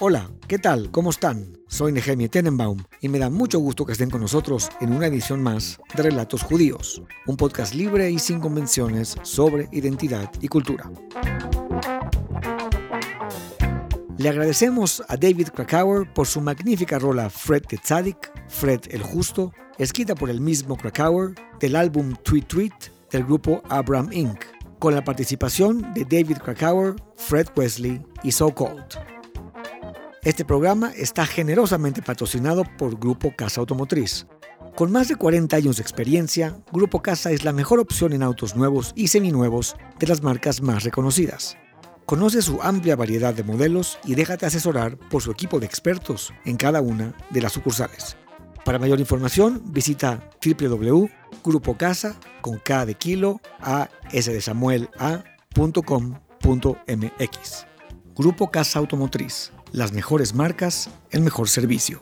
Hola, ¿qué tal? ¿Cómo están? Soy Nehemia Tenenbaum y me da mucho gusto que estén con nosotros en una edición más de Relatos Judíos, un podcast libre y sin convenciones sobre identidad y cultura. Le agradecemos a David Krakauer por su magnífica rola Fred the Tzadik, Fred el Justo, escrita por el mismo Krakauer del álbum Tweet Tweet del grupo Abraham Inc., con la participación de David Krakauer, Fred Wesley y So Cold. Este programa está generosamente patrocinado por Grupo Casa Automotriz. Con más de 40 años de experiencia, Grupo Casa es la mejor opción en autos nuevos y seminuevos de las marcas más reconocidas. Conoce su amplia variedad de modelos y déjate asesorar por su equipo de expertos en cada una de las sucursales. Para mayor información, visita www.grupocasa con K de kilo a S de Samuel a.com.mx. Grupo Casa Automotriz las mejores marcas, el mejor servicio.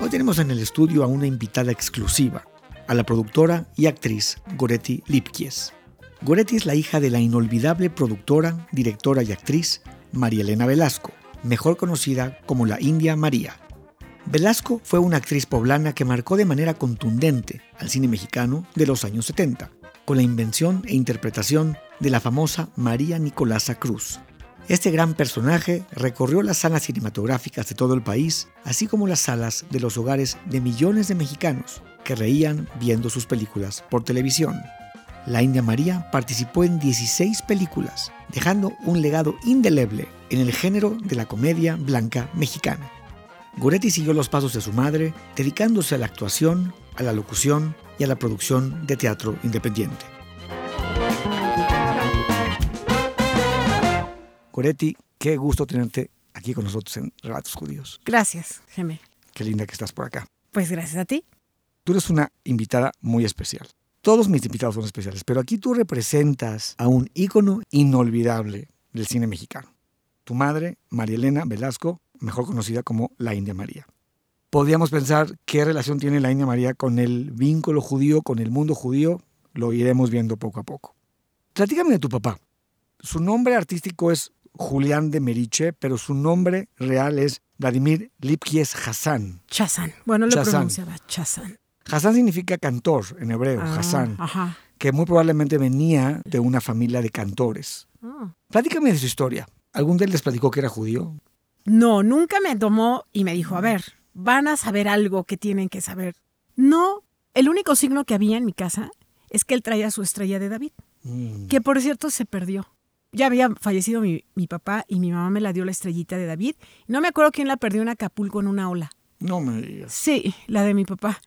Hoy tenemos en el estudio a una invitada exclusiva, a la productora y actriz Goretti Lipkies. Goretti es la hija de la inolvidable productora, directora y actriz María Elena Velasco, mejor conocida como la India María. Velasco fue una actriz poblana que marcó de manera contundente al cine mexicano de los años 70, con la invención e interpretación de la famosa María Nicolasa Cruz. Este gran personaje recorrió las salas cinematográficas de todo el país, así como las salas de los hogares de millones de mexicanos que reían viendo sus películas por televisión. La India María participó en 16 películas, dejando un legado indeleble en el género de la comedia blanca mexicana. Goretti siguió los pasos de su madre, dedicándose a la actuación, a la locución y a la producción de teatro independiente. Goretti, qué gusto tenerte aquí con nosotros en Relatos Judíos. Gracias, Geme. Qué linda que estás por acá. Pues gracias a ti. Tú eres una invitada muy especial. Todos mis invitados son especiales, pero aquí tú representas a un ícono inolvidable del cine mexicano. Tu madre, María Elena Velasco, mejor conocida como la India María. Podríamos pensar qué relación tiene la India María con el vínculo judío, con el mundo judío. Lo iremos viendo poco a poco. Platícame de tu papá. Su nombre artístico es Julián de Meriche, pero su nombre real es Vladimir Lipkies Hassan. Chazán. Bueno, lo pronunciaba Chazán. Hassan significa cantor en hebreo, Ah, Hassan, Ajá. que muy probablemente venía de una familia de cantores. Ah. Platícame de su historia. ¿Algún de él les platicó que era judío? No, nunca me tomó y me dijo, a ver, van a saber algo que tienen que saber. No, el único signo que había en mi casa es que él traía su estrella de David, Mm. que por cierto se perdió. Ya había fallecido mi, mi papá y mi mamá me la dio la estrellita de David. No me acuerdo quién la perdió en Acapulco en una ola. No me digas. Sí, la de mi papá.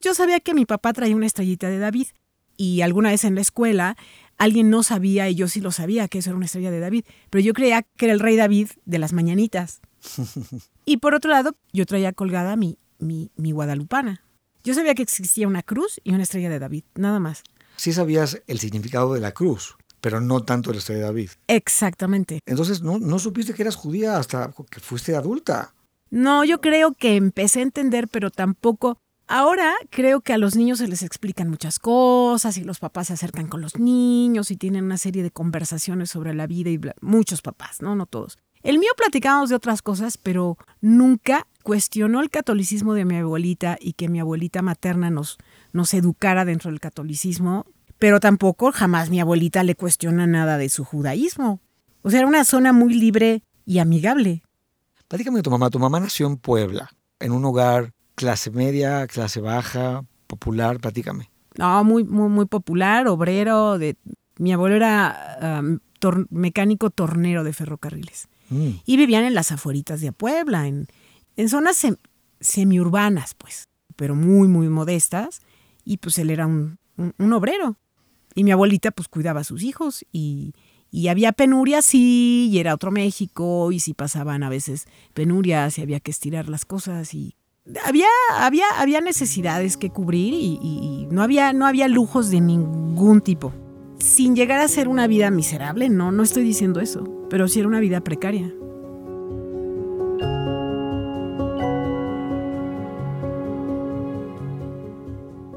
Yo sabía que mi papá traía una estrellita de David y alguna vez en la escuela alguien no sabía y yo sí lo sabía que eso era una estrella de David, pero yo creía que era el rey David de las mañanitas. Y por otro lado, yo traía colgada mi, mi, mi guadalupana. Yo sabía que existía una cruz y una estrella de David, nada más. Sí sabías el significado de la cruz, pero no tanto la estrella de David. Exactamente. Entonces no, no supiste que eras judía hasta que fuiste adulta. No, yo creo que empecé a entender, pero tampoco. Ahora creo que a los niños se les explican muchas cosas y los papás se acercan con los niños y tienen una serie de conversaciones sobre la vida y bla- muchos papás, ¿no? No todos. El mío platicábamos de otras cosas, pero nunca cuestionó el catolicismo de mi abuelita y que mi abuelita materna nos, nos educara dentro del catolicismo, pero tampoco jamás mi abuelita le cuestiona nada de su judaísmo. O sea, era una zona muy libre y amigable. Platícame de tu mamá. Tu mamá nació en Puebla, en un hogar clase media, clase baja, popular. Platícame. No, muy, muy, muy popular, obrero. De, mi abuelo era um, tor- mecánico tornero de ferrocarriles. Mm. Y vivían en las afueritas de Puebla, en, en zonas sem- semiurbanas, pues, pero muy, muy modestas. Y pues él era un, un- un obrero. Y mi abuelita pues cuidaba a sus hijos y, y había penurias, sí, y era otro México, y sí pasaban a veces penurias y había que estirar las cosas y había, había, había necesidades que cubrir y, y- y no, había, no había lujos de ningún tipo. Sin llegar a ser una vida miserable, no, no estoy diciendo eso, pero sí era una vida precaria.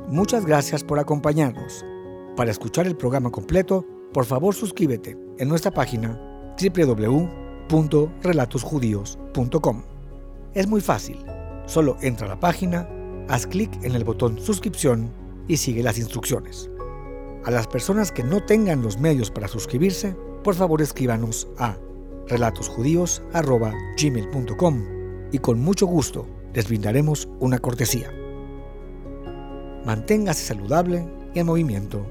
Muchas gracias por acompañarnos. Para escuchar el programa completo, por favor suscríbete en nuestra página www.relatosjudíos.com. Es muy fácil, solo entra a la página, haz clic en el botón suscripción y sigue las instrucciones. A las personas que no tengan los medios para suscribirse, por favor escríbanos a relatosjudíos.gmail.com y con mucho gusto les brindaremos una cortesía. Manténgase saludable y en movimiento.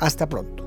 Hasta pronto.